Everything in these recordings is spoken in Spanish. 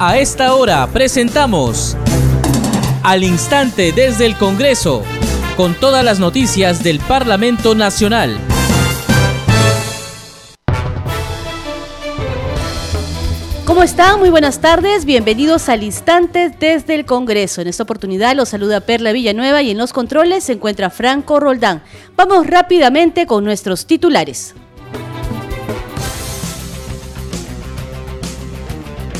A esta hora presentamos Al Instante desde el Congreso, con todas las noticias del Parlamento Nacional. ¿Cómo están? Muy buenas tardes. Bienvenidos al instante desde el Congreso. En esta oportunidad los saluda Perla Villanueva y en los controles se encuentra Franco Roldán. Vamos rápidamente con nuestros titulares.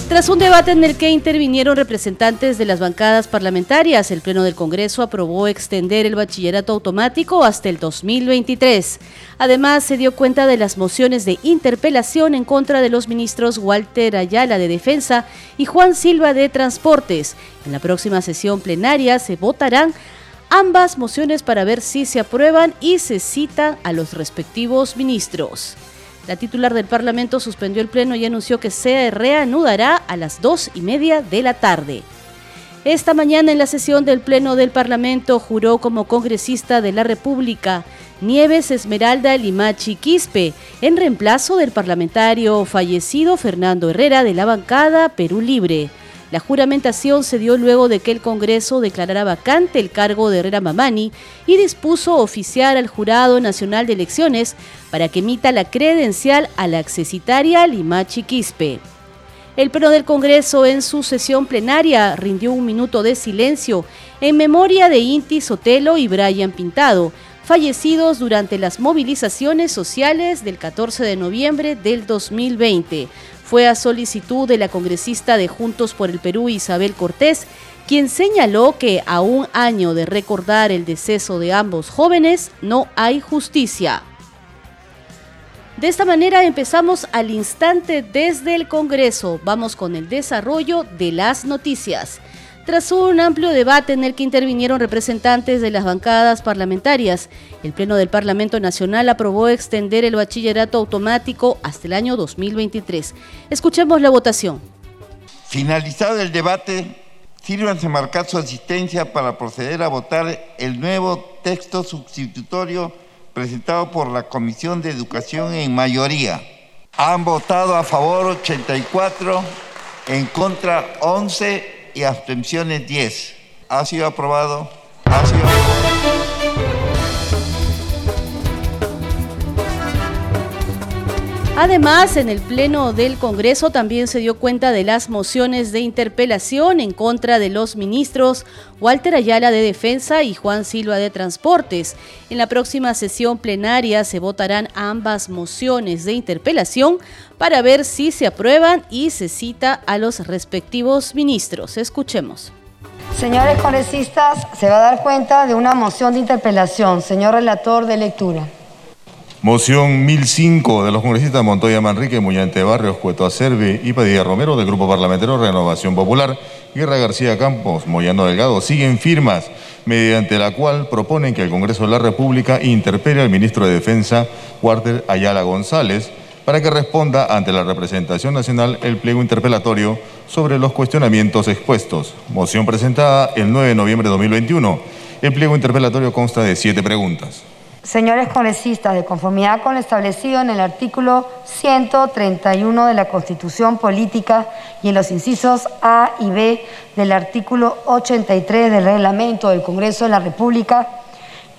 Tras un debate en el que intervinieron representantes de las bancadas parlamentarias, el Pleno del Congreso aprobó extender el bachillerato automático hasta el 2023. Además, se dio cuenta de las mociones de interpelación en contra de los ministros Walter Ayala de Defensa y Juan Silva de Transportes. En la próxima sesión plenaria se votarán ambas mociones para ver si se aprueban y se citan a los respectivos ministros. La titular del Parlamento suspendió el pleno y anunció que se reanudará a las dos y media de la tarde. Esta mañana en la sesión del Pleno del Parlamento juró como congresista de la República Nieves Esmeralda Limachi Quispe, en reemplazo del parlamentario fallecido Fernando Herrera de la bancada Perú Libre. La juramentación se dio luego de que el Congreso declarara vacante el cargo de Herrera Mamani y dispuso oficiar al Jurado Nacional de Elecciones para que emita la credencial a la accesitaria Limachi Quispe. El Pleno del Congreso en su sesión plenaria rindió un minuto de silencio en memoria de Inti Sotelo y Brian Pintado, fallecidos durante las movilizaciones sociales del 14 de noviembre del 2020 fue a solicitud de la congresista de Juntos por el Perú Isabel Cortés, quien señaló que a un año de recordar el deceso de ambos jóvenes no hay justicia. De esta manera empezamos al instante desde el Congreso. Vamos con el desarrollo de las noticias. Tras un amplio debate en el que intervinieron representantes de las bancadas parlamentarias, el Pleno del Parlamento Nacional aprobó extender el bachillerato automático hasta el año 2023. Escuchemos la votación. Finalizado el debate, sírvanse marcar su asistencia para proceder a votar el nuevo texto sustitutorio presentado por la Comisión de Educación en mayoría. Han votado a favor 84, en contra 11 y abstenciones 10. Ha sido aprobado. Ha sido Además, en el Pleno del Congreso también se dio cuenta de las mociones de interpelación en contra de los ministros Walter Ayala de Defensa y Juan Silva de Transportes. En la próxima sesión plenaria se votarán ambas mociones de interpelación para ver si se aprueban y se cita a los respectivos ministros. Escuchemos. Señores congresistas, se va a dar cuenta de una moción de interpelación. Señor relator de lectura. Moción 1005 de los congresistas Montoya Manrique, Muñante Barrios, Cueto Acerbe y Padilla Romero del Grupo Parlamentario Renovación Popular, Guerra García Campos, Moyano Delgado, siguen firmas, mediante la cual proponen que el Congreso de la República interpele al ministro de Defensa, Walter Ayala González, para que responda ante la representación nacional el pliego interpelatorio sobre los cuestionamientos expuestos. Moción presentada el 9 de noviembre de 2021. El pliego interpelatorio consta de siete preguntas. Señores congresistas, de conformidad con lo establecido en el artículo 131 de la Constitución Política y en los incisos A y B del artículo 83 del reglamento del Congreso de la República,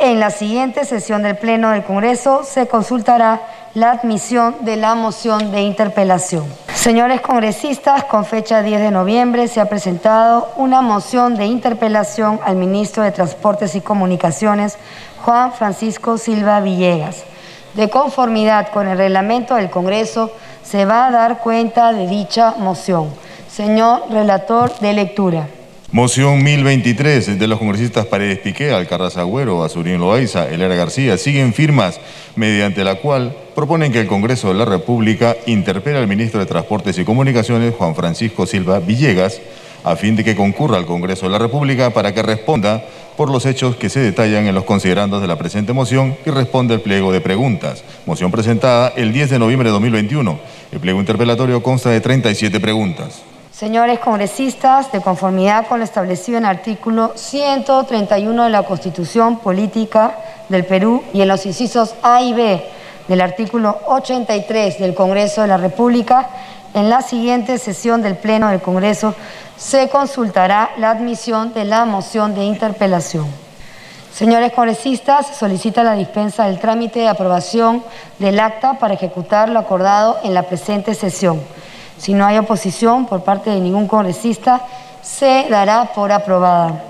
en la siguiente sesión del Pleno del Congreso se consultará la admisión de la moción de interpelación. Señores congresistas, con fecha 10 de noviembre se ha presentado una moción de interpelación al ministro de Transportes y Comunicaciones, Juan Francisco Silva Villegas. De conformidad con el reglamento del Congreso, se va a dar cuenta de dicha moción. Señor relator de lectura. Moción 1023 de los congresistas Paredes Piqué, Alcarraz Agüero, Azurín Loaiza, Elera García siguen firmas mediante la cual proponen que el Congreso de la República interpele al ministro de Transportes y Comunicaciones, Juan Francisco Silva Villegas, a fin de que concurra al Congreso de la República para que responda por los hechos que se detallan en los considerandos de la presente moción y responda el pliego de preguntas. Moción presentada el 10 de noviembre de 2021. El pliego interpelatorio consta de 37 preguntas. Señores congresistas, de conformidad con lo establecido en el artículo 131 de la Constitución Política del Perú y en los incisos A y B del artículo 83 del Congreso de la República, en la siguiente sesión del Pleno del Congreso se consultará la admisión de la moción de interpelación. Señores congresistas, solicita la dispensa del trámite de aprobación del acta para ejecutar lo acordado en la presente sesión. Si no hay oposición por parte de ningún congresista, se dará por aprobada.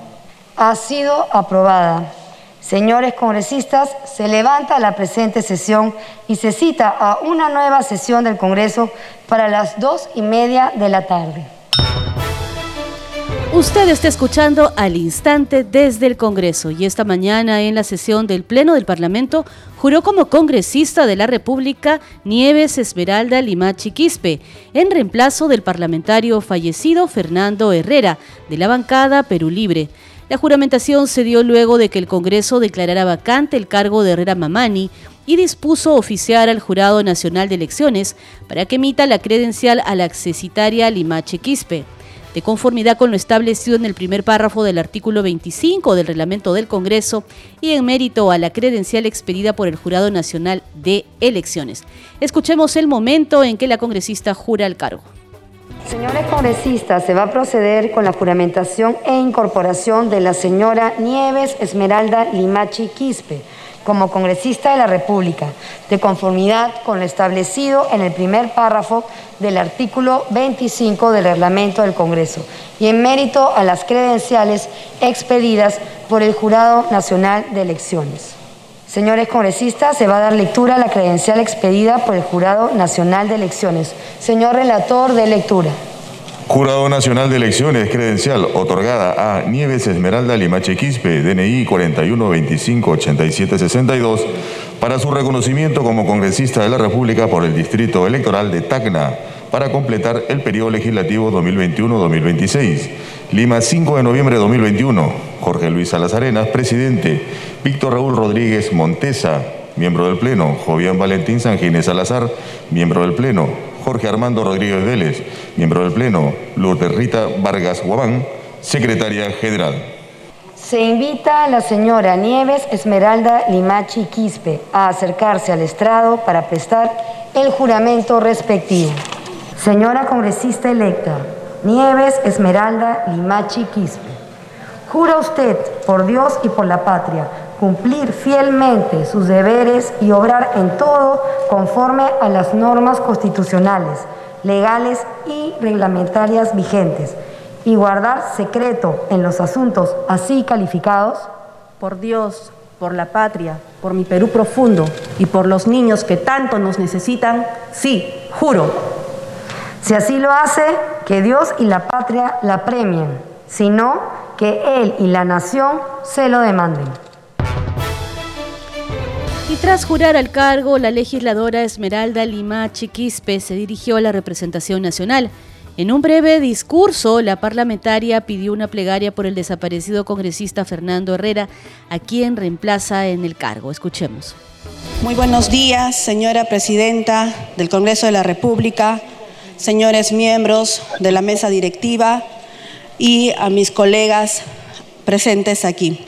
Ha sido aprobada. Señores congresistas, se levanta la presente sesión y se cita a una nueva sesión del Congreso para las dos y media de la tarde. Usted está escuchando al instante desde el Congreso y esta mañana en la sesión del Pleno del Parlamento juró como congresista de la República Nieves Esmeralda Limachi Quispe, en reemplazo del parlamentario fallecido Fernando Herrera, de la bancada Perú Libre. La juramentación se dio luego de que el Congreso declarara vacante el cargo de Herrera Mamani y dispuso oficiar al Jurado Nacional de Elecciones para que emita la credencial a la accesitaria Limache Quispe. De conformidad con lo establecido en el primer párrafo del artículo 25 del reglamento del Congreso y en mérito a la credencial expedida por el Jurado Nacional de Elecciones. Escuchemos el momento en que la congresista jura el cargo. Señores congresistas, se va a proceder con la juramentación e incorporación de la señora Nieves Esmeralda Limachi Quispe como congresista de la República, de conformidad con lo establecido en el primer párrafo del artículo 25 del reglamento del Congreso y en mérito a las credenciales expedidas por el Jurado Nacional de Elecciones. Señores congresistas, se va a dar lectura a la credencial expedida por el Jurado Nacional de Elecciones. Señor relator de lectura. Jurado Nacional de Elecciones, credencial otorgada a Nieves Esmeralda Limache Quispe, DNI 41258762, para su reconocimiento como congresista de la República por el Distrito Electoral de Tacna, para completar el periodo legislativo 2021-2026. Lima, 5 de noviembre de 2021. Jorge Luis Salazarenas, presidente. Víctor Raúl Rodríguez Montesa, miembro del Pleno. Jovian Valentín Sanjines Salazar, miembro del Pleno. Jorge Armando Rodríguez Vélez, miembro del Pleno. Lourdes Rita Vargas Guabán, secretaria general. Se invita a la señora Nieves Esmeralda Limachi Quispe a acercarse al estrado para prestar el juramento respectivo. Señora congresista electa, Nieves Esmeralda Limachi Quispe, jura usted por Dios y por la patria cumplir fielmente sus deberes y obrar en todo conforme a las normas constitucionales, legales y reglamentarias vigentes y guardar secreto en los asuntos así calificados? Por Dios, por la patria, por mi Perú profundo y por los niños que tanto nos necesitan, sí, juro. Si así lo hace, que Dios y la patria la premien, si no, que Él y la nación se lo demanden. Y tras jurar al cargo, la legisladora Esmeralda Lima Chiquispe se dirigió a la representación nacional. En un breve discurso, la parlamentaria pidió una plegaria por el desaparecido congresista Fernando Herrera, a quien reemplaza en el cargo. Escuchemos. Muy buenos días, señora presidenta del Congreso de la República, señores miembros de la mesa directiva y a mis colegas presentes aquí.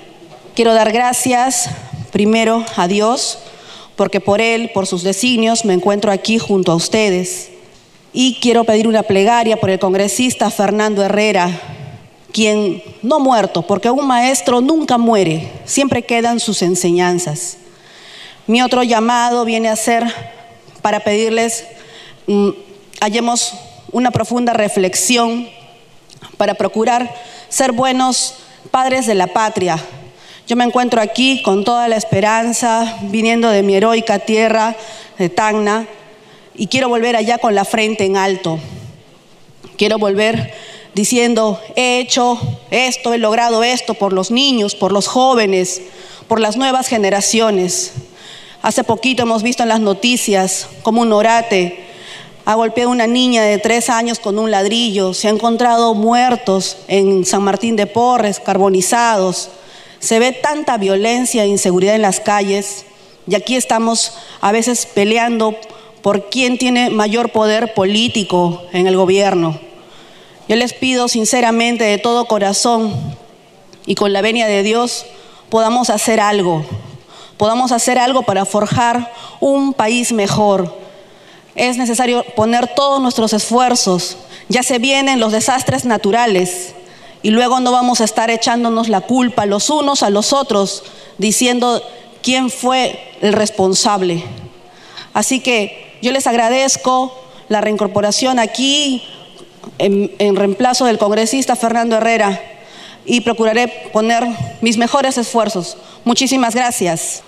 Quiero dar gracias primero a Dios, porque por Él, por sus designios, me encuentro aquí junto a ustedes. Y quiero pedir una plegaria por el congresista Fernando Herrera, quien no muerto, porque un maestro nunca muere, siempre quedan sus enseñanzas. Mi otro llamado viene a ser para pedirles mm, hallemos una profunda reflexión para procurar ser buenos padres de la patria. Yo me encuentro aquí con toda la esperanza, viniendo de mi heroica tierra de Tacna, y quiero volver allá con la frente en alto. Quiero volver diciendo, he hecho esto, he logrado esto por los niños, por los jóvenes, por las nuevas generaciones. Hace poquito hemos visto en las noticias como un orate ha golpeado a una niña de tres años con un ladrillo, se ha encontrado muertos en San Martín de Porres, carbonizados. Se ve tanta violencia e inseguridad en las calles y aquí estamos a veces peleando por quién tiene mayor poder político en el gobierno. Yo les pido sinceramente de todo corazón y con la venia de Dios podamos hacer algo podamos hacer algo para forjar un país mejor. Es necesario poner todos nuestros esfuerzos. Ya se vienen los desastres naturales y luego no vamos a estar echándonos la culpa los unos a los otros diciendo quién fue el responsable. Así que yo les agradezco la reincorporación aquí en, en reemplazo del congresista Fernando Herrera y procuraré poner mis mejores esfuerzos. Muchísimas gracias.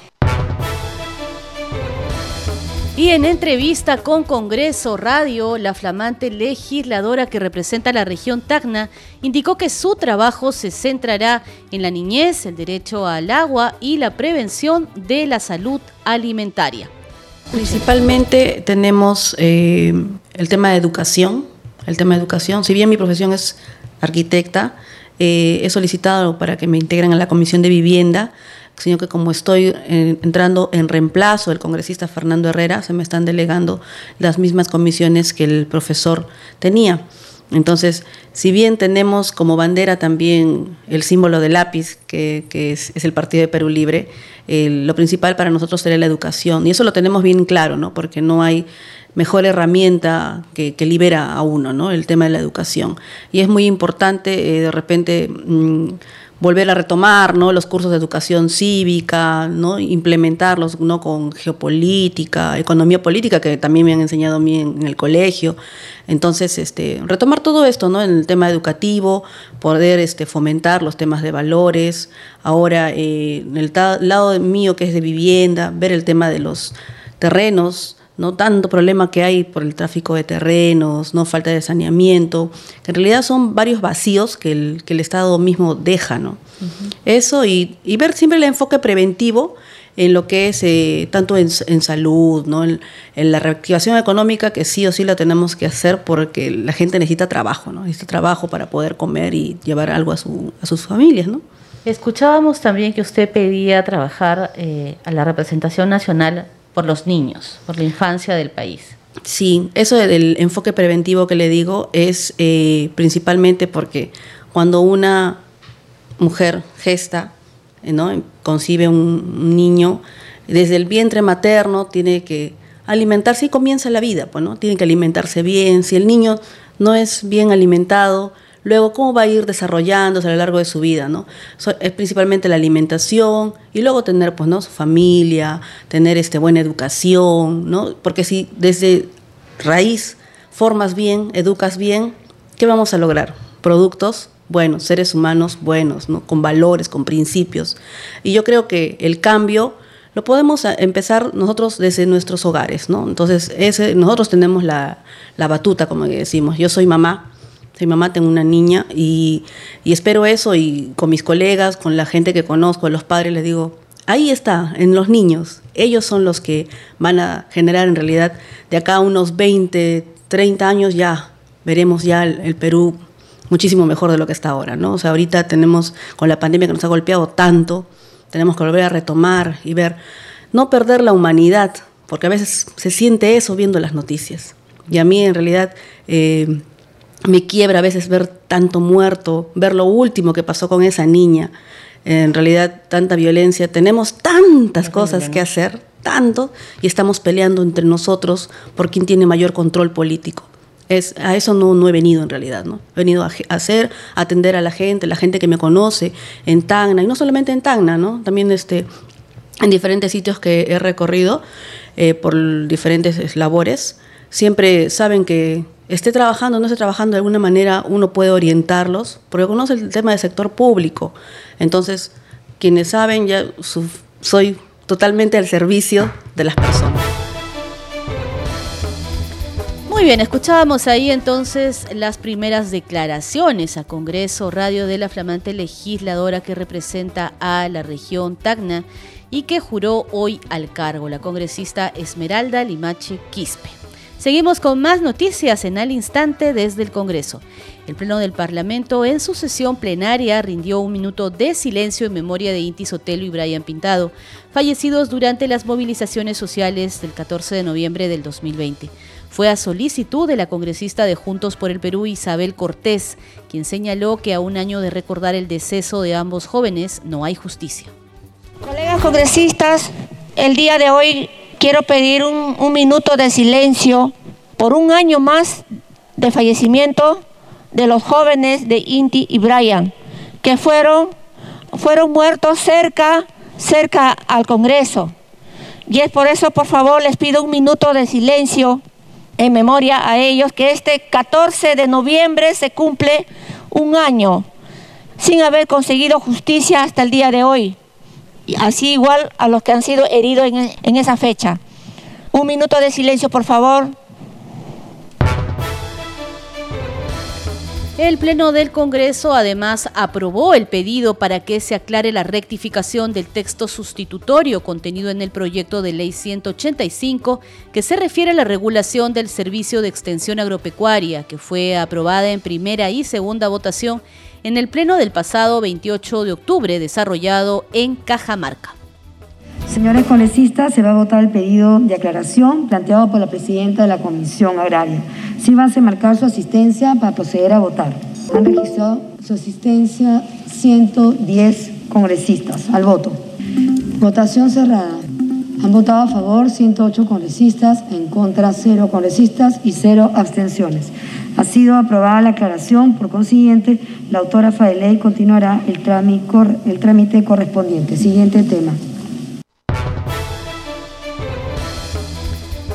Y en entrevista con Congreso Radio, la flamante legisladora que representa la región Tacna indicó que su trabajo se centrará en la niñez, el derecho al agua y la prevención de la salud alimentaria. Principalmente tenemos eh, el tema de educación, el tema de educación. Si bien mi profesión es arquitecta, eh, he solicitado para que me integren a la Comisión de Vivienda sino que como estoy eh, entrando en reemplazo del congresista Fernando Herrera, se me están delegando las mismas comisiones que el profesor tenía. Entonces, si bien tenemos como bandera también el símbolo del lápiz, que, es, el Partido de Perú Libre, lo principal para nosotros sería la educación. Y eso lo tenemos bien claro, ¿no? porque no hay mejor herramienta que, libera a uno, ¿no? el tema de la educación. Y es muy importante, eh, de repente... Mm, volver a retomar ¿no? los cursos de educación cívica, ¿no? implementarlos ¿no? con geopolítica, economía política, que también me han enseñado a mí en, el colegio. Entonces, este, retomar todo esto ¿no? en el tema educativo, poder este, fomentar los temas de valores. Ahora, eh, en el lado mío que es de vivienda, ver el tema de los terrenos, no tanto problema que hay por el tráfico de terrenos, no falta de saneamiento, que en realidad son varios vacíos que el, que el Estado mismo deja, ¿no? Eso y, ver siempre el enfoque preventivo en lo que es eh, tanto en, salud, ¿no? En, la reactivación económica que sí o sí la tenemos que hacer porque la gente necesita trabajo, ¿no? Necesita trabajo para poder comer y llevar algo a, su, a sus familias, ¿no? Escuchábamos también que usted pedía trabajar eh, a la representación nacional por los niños, por la infancia del país. Sí, eso del enfoque preventivo que le digo es eh, principalmente porque cuando una mujer gesta, eh, ¿no? concibe un niño, desde el vientre materno tiene que alimentarse y comienza la vida, pues, ¿no? Tiene que alimentarse bien. Si el niño no es bien alimentado, Luego, ¿cómo va a ir desarrollándose a lo largo de su vida? ¿no? es principalmente la alimentación y luego tener pues, ¿no? su familia, tener este, buena educación, ¿no? porque si desde raíz formas bien, educas bien, ¿qué vamos a lograr? Productos buenos, seres humanos buenos, ¿no? con valores, con principios. Y yo creo que el cambio lo podemos empezar nosotros desde nuestros hogares. ¿no? Entonces, ese, nosotros tenemos la, la batuta, como decimos. Yo soy mamá, soy mamá, tengo una niña y, espero eso y con mis colegas, con la gente que conozco, los padres, les digo, ahí está, en los niños. Ellos son los que van a generar en realidad de acá unos 20, 30 años ya veremos ya el, Perú muchísimo mejor de lo que está ahora, ¿no? O sea, ahorita tenemos con la pandemia que nos ha golpeado tanto, tenemos que volver a retomar y ver, no perder la humanidad, porque a veces se siente eso viendo las noticias. Y a mí en realidad eh, me quiebra a veces ver tanto muerto, ver lo último que pasó con esa niña. En realidad, tanta violencia. Tenemos tantas cosas que hacer, tanto, y estamos peleando entre nosotros por quién tiene mayor control político. Es, a eso no, no he venido en realidad, ¿no? He venido a, hacer, a atender a la gente, la gente que me conoce en Tacna, y no solamente en Tacna, ¿no? También este, en diferentes sitios que he recorrido eh, por diferentes labores. Siempre saben que esté trabajando o no esté trabajando, de alguna manera uno puede orientarlos, porque conoce el tema del sector público. Entonces, quienes saben, ya soy totalmente al servicio de las personas. Muy bien, escuchábamos ahí entonces las primeras declaraciones a Congreso Radio de la flamante legisladora que representa a la región Tacna y que juró hoy al cargo, la congresista Esmeralda Limache Quispe. Seguimos con más noticias en al instante desde el Congreso. El Pleno del Parlamento en su sesión plenaria rindió un minuto de silencio en memoria de Inti Sotelo y Brian Pintado, fallecidos durante las movilizaciones sociales del 14 de noviembre del 2020. Fue a solicitud de la congresista de Juntos por el Perú, Isabel Cortés, quien señaló que a un año de recordar el deceso de ambos jóvenes no hay justicia. Colega Señores congresistas, el día de hoy quiero pedir un, minuto de silencio por un año más de fallecimiento de los jóvenes de Inti y Brian, que fueron, fueron muertos cerca, cerca al Congreso. Y es por eso, por favor, les pido un minuto de silencio en memoria a ellos, que este 14 de noviembre se cumple un año sin haber conseguido justicia hasta el día de hoy. Así igual a los que han sido heridos en, en esa fecha. Un minuto de silencio, por favor. El Pleno del Congreso además aprobó el pedido para que se aclare la rectificación del texto sustitutorio contenido en el proyecto de ley 185 que se refiere a la regulación del servicio de extensión agropecuaria que fue aprobada en primera y segunda votación en el Pleno del pasado 28 de octubre desarrollado en Cajamarca. Señores congresistas, se va a votar el pedido de aclaración planteado por la presidenta de la Comisión Agraria. Sírvanse marcar su asistencia para proceder a votar. Han registrado su asistencia 110 congresistas al voto. Votación cerrada. Han votado a favor 108 congresistas, en contra 0 congresistas y 0 abstenciones. Ha sido aprobada la aclaración, por consiguiente, la autógrafa de ley continuará el trámite, el trámite correspondiente. Siguiente tema.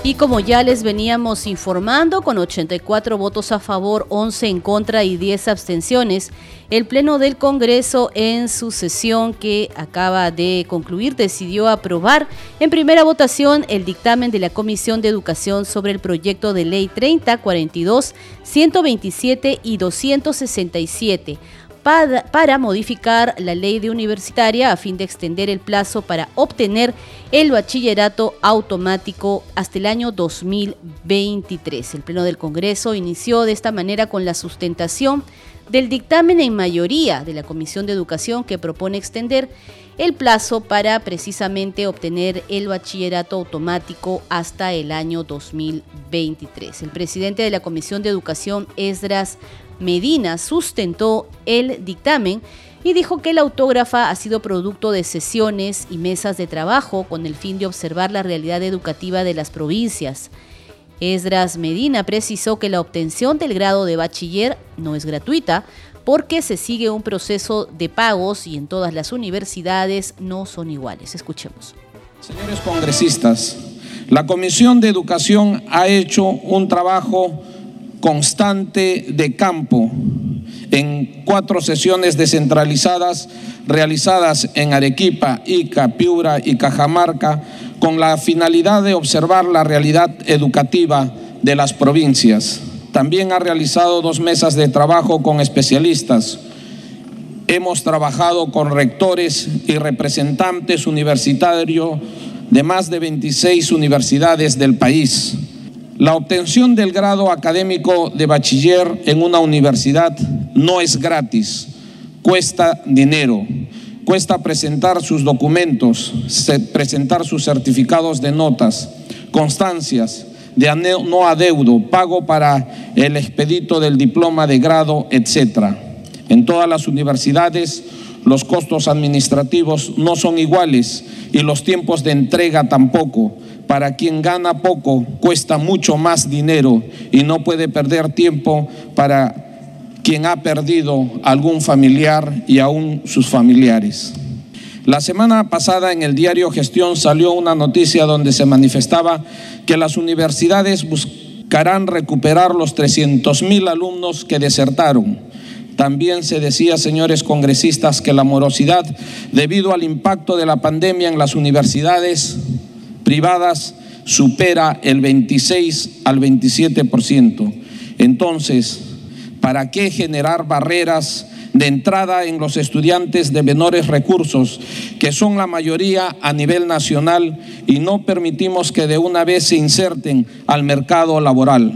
Y como ya les veníamos informando, con 84 votos a favor, 11 en contra y 10 abstenciones, el Pleno del Congreso en su sesión que acaba de concluir decidió aprobar en primera votación el dictamen de la Comisión de Educación sobre el proyecto de ley 30, 42, 127 y 267 para, modificar la ley de universitaria a fin de extender el plazo para obtener el bachillerato automático hasta el año 2023. El Pleno del Congreso inició de esta manera con la sustentación del dictamen en mayoría de la Comisión de Educación que propone extender el plazo para precisamente obtener el bachillerato automático hasta el año 2023. El presidente de la Comisión de Educación, Esdras Medina sustentó el dictamen y dijo que la autógrafa ha sido producto de sesiones y mesas de trabajo con el fin de observar la realidad educativa de las provincias. Esdras Medina precisó que la obtención del grado de bachiller no es gratuita porque se sigue un proceso de pagos y en todas las universidades no son iguales. Escuchemos. Señores congresistas, la Comisión de Educación ha hecho un trabajo constante de campo en cuatro sesiones descentralizadas realizadas en Arequipa, Ica, Piura y Cajamarca con la finalidad de observar la realidad educativa de las provincias. También ha realizado dos mesas de trabajo con especialistas. Hemos trabajado con rectores y representantes universitarios de más de 26 universidades del país la obtención del grado académico de bachiller en una universidad no es gratis, cuesta dinero, cuesta presentar sus documentos, presentar sus certificados de notas, constancias de no adeudo, pago para el expedito del diploma de grado, etc. En todas las universidades los costos administrativos no son iguales y los tiempos de entrega tampoco para quien gana poco cuesta mucho más dinero y no puede perder tiempo para quien ha perdido algún familiar y aún sus familiares. La semana pasada en el diario Gestión salió una noticia donde se manifestaba que las universidades buscarán recuperar los 300 mil alumnos que desertaron. También se decía, señores congresistas, que la morosidad, debido al impacto de la pandemia en las universidades, privadas supera el 26 al 27%. Entonces, ¿para qué generar barreras de entrada en los estudiantes de menores recursos, que son la mayoría a nivel nacional, y no permitimos que de una vez se inserten al mercado laboral?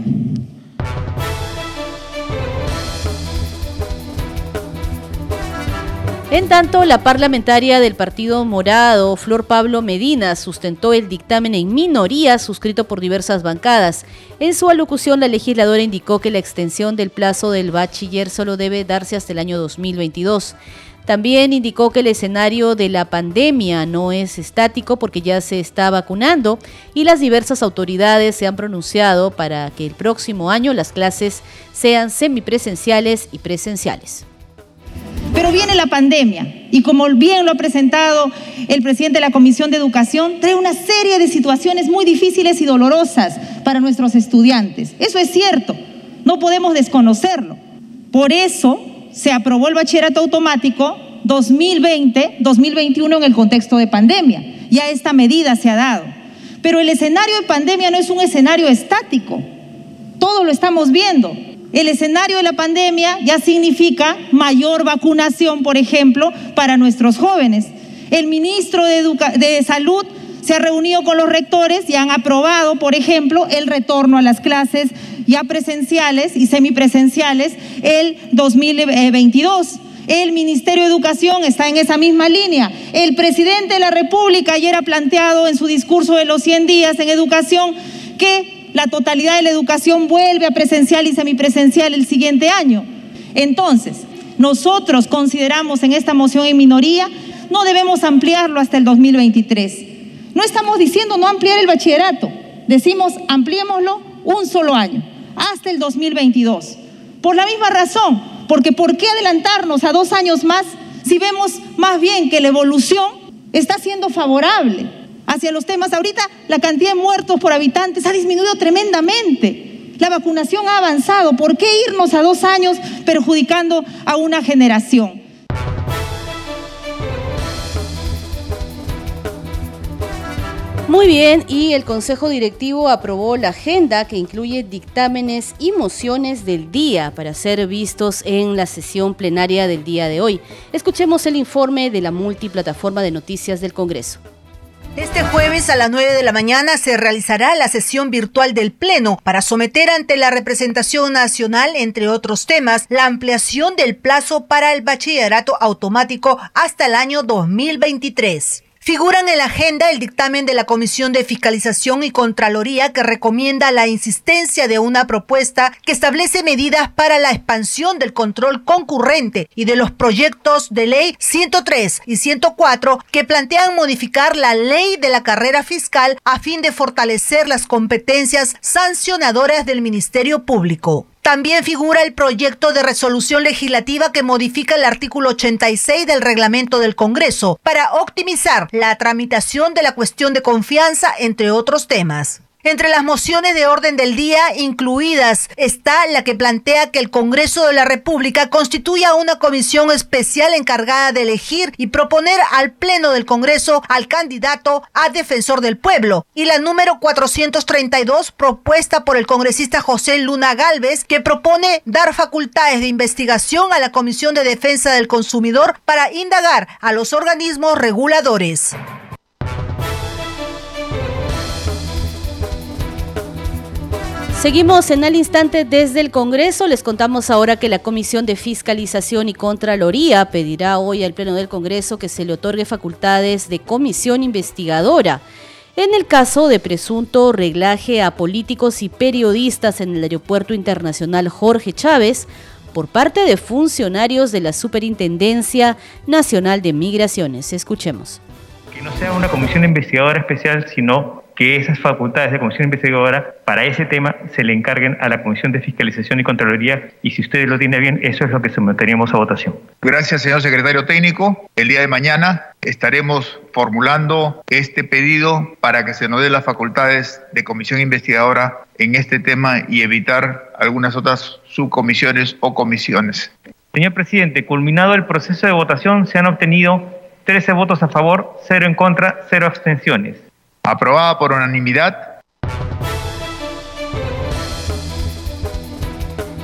En tanto, la parlamentaria del Partido Morado, Flor Pablo Medina, sustentó el dictamen en minoría suscrito por diversas bancadas. En su alocución, la legisladora indicó que la extensión del plazo del bachiller solo debe darse hasta el año 2022. También indicó que el escenario de la pandemia no es estático porque ya se está vacunando y las diversas autoridades se han pronunciado para que el próximo año las clases sean semipresenciales y presenciales. Pero viene la pandemia y como bien lo ha presentado el presidente de la Comisión de Educación, trae una serie de situaciones muy difíciles y dolorosas para nuestros estudiantes. Eso es cierto, no podemos desconocerlo. Por eso se aprobó el bachillerato automático 2020-2021 en el contexto de pandemia. Ya esta medida se ha dado. Pero el escenario de pandemia no es un escenario estático. Todo lo estamos viendo. El escenario de la pandemia ya significa mayor vacunación, por ejemplo, para nuestros jóvenes. El ministro de, Salud se ha reunido con los rectores y han aprobado, por ejemplo, el retorno a las clases ya presenciales y semipresenciales el 2022. El Ministerio de Educación está en esa misma línea. El presidente de la República ayer ha planteado en su discurso de los 100 días en educación que la totalidad de la educación vuelve a presencial y semipresencial el siguiente año. Entonces, nosotros consideramos en esta moción en minoría, no debemos ampliarlo hasta el 2023. No estamos diciendo no ampliar el bachillerato, decimos ampliémoslo un solo año, hasta el 2022. Por la misma razón, porque ¿por qué adelantarnos a dos años más si vemos más bien que la evolución está siendo favorable? Hacia los temas. Ahorita la cantidad de muertos por habitantes ha disminuido tremendamente. La vacunación ha avanzado. ¿Por qué irnos a dos años perjudicando a una generación? Muy bien, y el Consejo Directivo aprobó la agenda que incluye dictámenes y mociones del día para ser vistos en la sesión plenaria del día de hoy. Escuchemos el informe de la multiplataforma de noticias del Congreso. Este jueves a las 9 de la mañana se realizará la sesión virtual del Pleno para someter ante la representación nacional, entre otros temas, la ampliación del plazo para el bachillerato automático hasta el año 2023. Figuran en la agenda el dictamen de la Comisión de Fiscalización y Contraloría que recomienda la insistencia de una propuesta que establece medidas para la expansión del control concurrente y de los proyectos de ley 103 y 104 que plantean modificar la ley de la carrera fiscal a fin de fortalecer las competencias sancionadoras del Ministerio Público. También figura el proyecto de resolución legislativa que modifica el artículo 86 del reglamento del Congreso para optimizar la tramitación de la cuestión de confianza, entre otros temas. Entre las mociones de orden del día incluidas está la que plantea que el Congreso de la República constituya una comisión especial encargada de elegir y proponer al Pleno del Congreso al candidato a defensor del pueblo y la número 432 propuesta por el congresista José Luna Galvez que propone dar facultades de investigación a la Comisión de Defensa del Consumidor para indagar a los organismos reguladores. Seguimos en el instante desde el Congreso. Les contamos ahora que la Comisión de Fiscalización y Contraloría pedirá hoy al Pleno del Congreso que se le otorgue facultades de comisión investigadora en el caso de presunto reglaje a políticos y periodistas en el Aeropuerto Internacional Jorge Chávez por parte de funcionarios de la Superintendencia Nacional de Migraciones. Escuchemos. Que no sea una comisión investigadora especial, sino que esas facultades de comisión investigadora para ese tema se le encarguen a la Comisión de Fiscalización y Contraloría y si ustedes lo tienen bien, eso es lo que someteríamos a votación. Gracias, señor secretario técnico. El día de mañana estaremos formulando este pedido para que se nos dé las facultades de comisión investigadora en este tema y evitar algunas otras subcomisiones o comisiones. Señor presidente, culminado el proceso de votación, se han obtenido 13 votos a favor, 0 en contra, 0 abstenciones. Aprobada por unanimidad.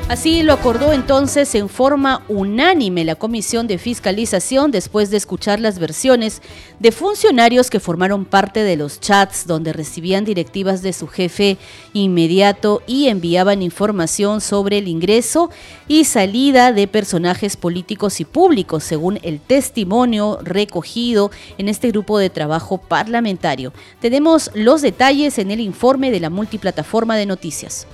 Así lo acordó entonces en forma unánime la Comisión de Fiscalización después de escuchar las versiones de funcionarios que formaron parte de los chats donde recibían directivas de su jefe inmediato y enviaban información sobre el ingreso y salida de personajes políticos y públicos, según el testimonio recogido en este grupo de trabajo parlamentario. Tenemos los detalles en el informe de la multiplataforma de noticias.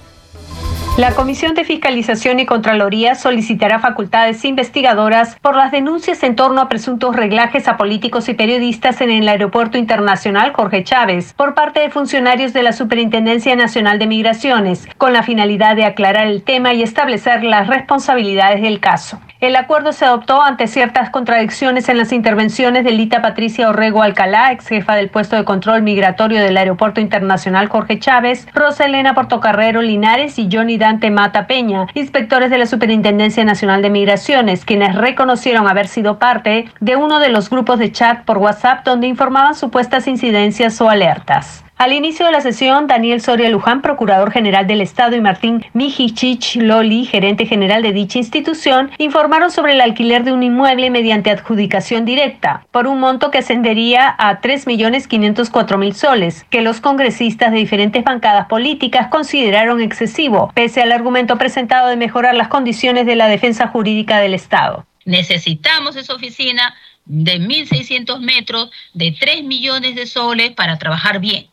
La Comisión de Fiscalización y Contraloría solicitará facultades investigadoras por las denuncias en torno a presuntos reglajes a políticos y periodistas en el Aeropuerto Internacional Jorge Chávez por parte de funcionarios de la Superintendencia Nacional de Migraciones, con la finalidad de aclarar el tema y establecer las responsabilidades del caso. El acuerdo se adoptó ante ciertas contradicciones en las intervenciones de Lita Patricia Orrego Alcalá, ex jefa del puesto de control migratorio del Aeropuerto Internacional Jorge Chávez, Rosa Elena Portocarrero Linares y Johnny Mata Peña, inspectores de la Superintendencia Nacional de Migraciones, quienes reconocieron haber sido parte de uno de los grupos de chat por WhatsApp donde informaban supuestas incidencias o alertas. Al inicio de la sesión, Daniel Soria Luján, Procurador General del Estado, y Martín Mijichich Loli, gerente general de dicha institución, informaron sobre el alquiler de un inmueble mediante adjudicación directa, por un monto que ascendería a 3.504.000 soles, que los congresistas de diferentes bancadas políticas consideraron excesivo, pese al argumento presentado de mejorar las condiciones de la defensa jurídica del Estado. Necesitamos esa oficina de 1.600 metros, de 3 millones de soles para trabajar bien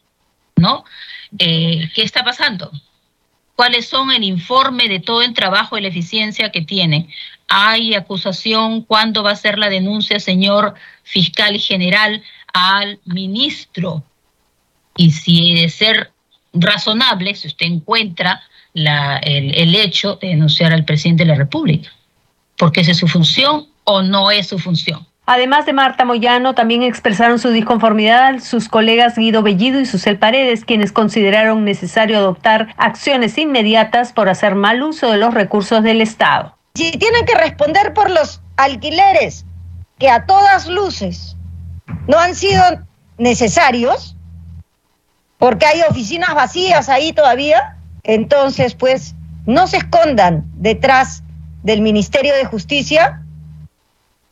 ¿no? Eh, ¿Qué está pasando? ¿Cuáles son el informe de todo el trabajo y la eficiencia que tienen? ¿Hay acusación? ¿Cuándo va a ser la denuncia, señor fiscal general, al ministro? Y si de ser razonable, si usted encuentra el, el hecho de denunciar al presidente de la República, porque esa es su función o no es su función. Además de Marta Moyano, también expresaron su disconformidad sus colegas Guido Bellido y Susel Paredes, quienes consideraron necesario adoptar acciones inmediatas por hacer mal uso de los recursos del Estado. Si tienen que responder por los alquileres que a todas luces no han sido necesarios, porque hay oficinas vacías ahí todavía, entonces pues no se escondan detrás del Ministerio de Justicia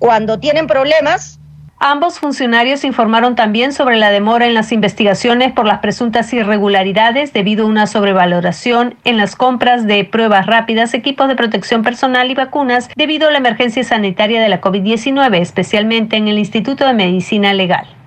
cuando tienen problemas. Ambos funcionarios informaron también sobre la demora en las investigaciones por las presuntas irregularidades debido a una sobrevaloración en las compras de pruebas rápidas, equipos de protección personal y vacunas debido a la emergencia sanitaria de la COVID-19, especialmente en el Instituto de Medicina Legal.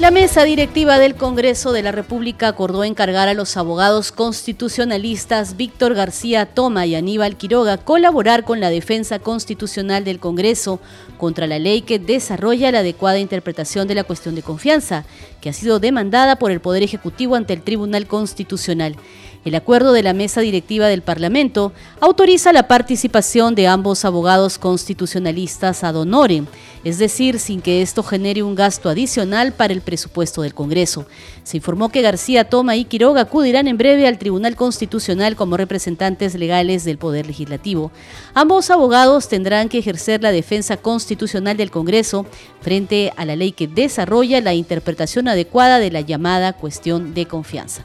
La mesa directiva del Congreso de la República acordó encargar a los abogados constitucionalistas Víctor García Toma y Aníbal Quiroga colaborar con la defensa constitucional del Congreso contra la ley que desarrolla la adecuada interpretación de la cuestión de confianza, que ha sido demandada por el Poder Ejecutivo ante el Tribunal Constitucional. El acuerdo de la mesa directiva del Parlamento autoriza la participación de ambos abogados constitucionalistas ad honorem, es decir, sin que esto genere un gasto adicional para el presupuesto del Congreso. Se informó que García Toma y Quiroga acudirán en breve al Tribunal Constitucional como representantes legales del Poder Legislativo. Ambos abogados tendrán que ejercer la defensa constitucional del Congreso frente a la ley que desarrolla la interpretación adecuada de la llamada cuestión de confianza.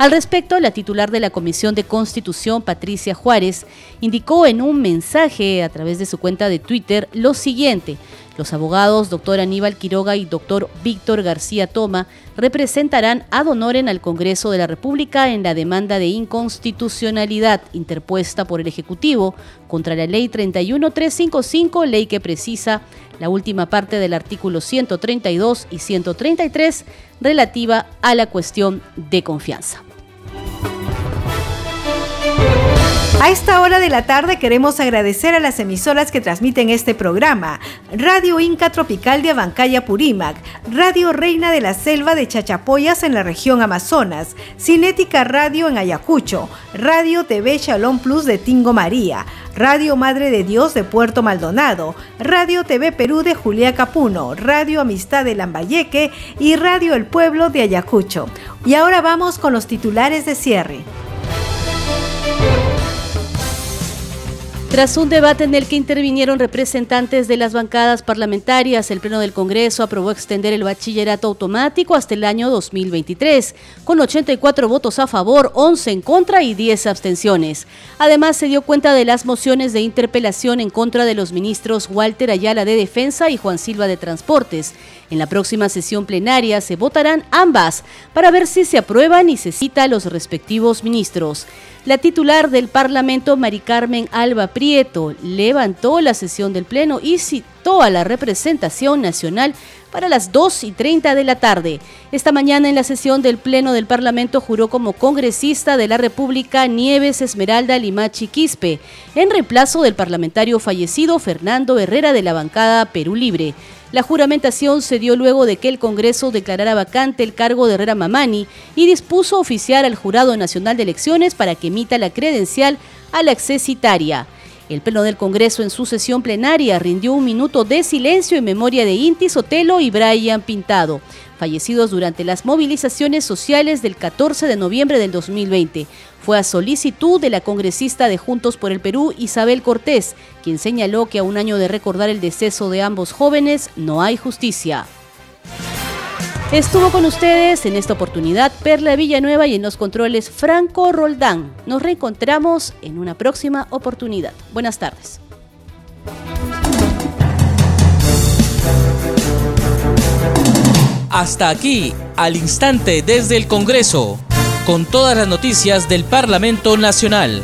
Al respecto, la titular de la Comisión de Constitución, Patricia Juárez, indicó en un mensaje a través de su cuenta de Twitter lo siguiente. Los abogados doctor Aníbal Quiroga y doctor Víctor García Toma representarán ad honorem al Congreso de la República en la demanda de inconstitucionalidad interpuesta por el Ejecutivo contra la Ley 31355, ley que precisa la última parte del artículo 132 y 133 relativa a la cuestión de confianza. A esta hora de la tarde queremos agradecer a las emisoras que transmiten este programa. Radio Inca Tropical de Abancaya Purímac, Radio Reina de la Selva de Chachapoyas en la región Amazonas, Cinética Radio en Ayacucho, Radio TV Shalom Plus de Tingo María, Radio Madre de Dios de Puerto Maldonado, Radio TV Perú de Julia Capuno, Radio Amistad de Lambayeque y Radio El Pueblo de Ayacucho. Y ahora vamos con los titulares de cierre. Tras un debate en el que intervinieron representantes de las bancadas parlamentarias, el Pleno del Congreso aprobó extender el bachillerato automático hasta el año 2023, con 84 votos a favor, 11 en contra y 10 abstenciones. Además, se dio cuenta de las mociones de interpelación en contra de los ministros Walter Ayala de Defensa y Juan Silva de Transportes. En la próxima sesión plenaria se votarán ambas para ver si se aprueban y se cita a los respectivos ministros. La titular del Parlamento, Mari Carmen Alba Prieto, levantó la sesión del Pleno y citó a la representación nacional para las 2 y 30 de la tarde. Esta mañana en la sesión del Pleno del Parlamento juró como congresista de la República Nieves Esmeralda Limachi Quispe, en reemplazo del parlamentario fallecido Fernando Herrera de la bancada Perú Libre. La juramentación se dio luego de que el Congreso declarara vacante el cargo de Herrera Mamani y dispuso oficiar al Jurado Nacional de Elecciones para que emita la credencial a la accesitaria. El Pleno del Congreso en su sesión plenaria rindió un minuto de silencio en memoria de Inti Sotelo y Brian Pintado, fallecidos durante las movilizaciones sociales del 14 de noviembre del 2020. Fue a solicitud de la congresista de Juntos por el Perú, Isabel Cortés, quien señaló que a un año de recordar el deceso de ambos jóvenes no hay justicia. Estuvo con ustedes en esta oportunidad Perla Villanueva y en los controles Franco Roldán. Nos reencontramos en una próxima oportunidad. Buenas tardes. Hasta aquí, al instante desde el Congreso, con todas las noticias del Parlamento Nacional.